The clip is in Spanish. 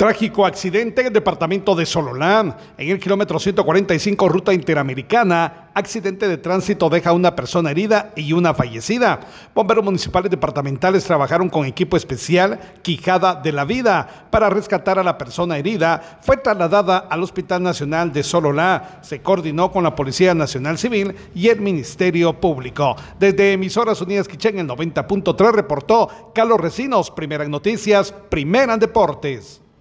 Trágico accidente en el departamento de Sololán, en el kilómetro 145 ruta interamericana. Accidente de tránsito deja una persona herida y una fallecida. Bomberos municipales departamentales trabajaron con equipo especial Quijada de la Vida para rescatar a la persona herida. Fue trasladada al Hospital Nacional de Sololá. Se coordinó con la Policía Nacional Civil y el Ministerio Público. Desde Emisoras Unidas Quichén, el 90.3 reportó Carlos Recinos, Primeras Noticias, Primera Deportes.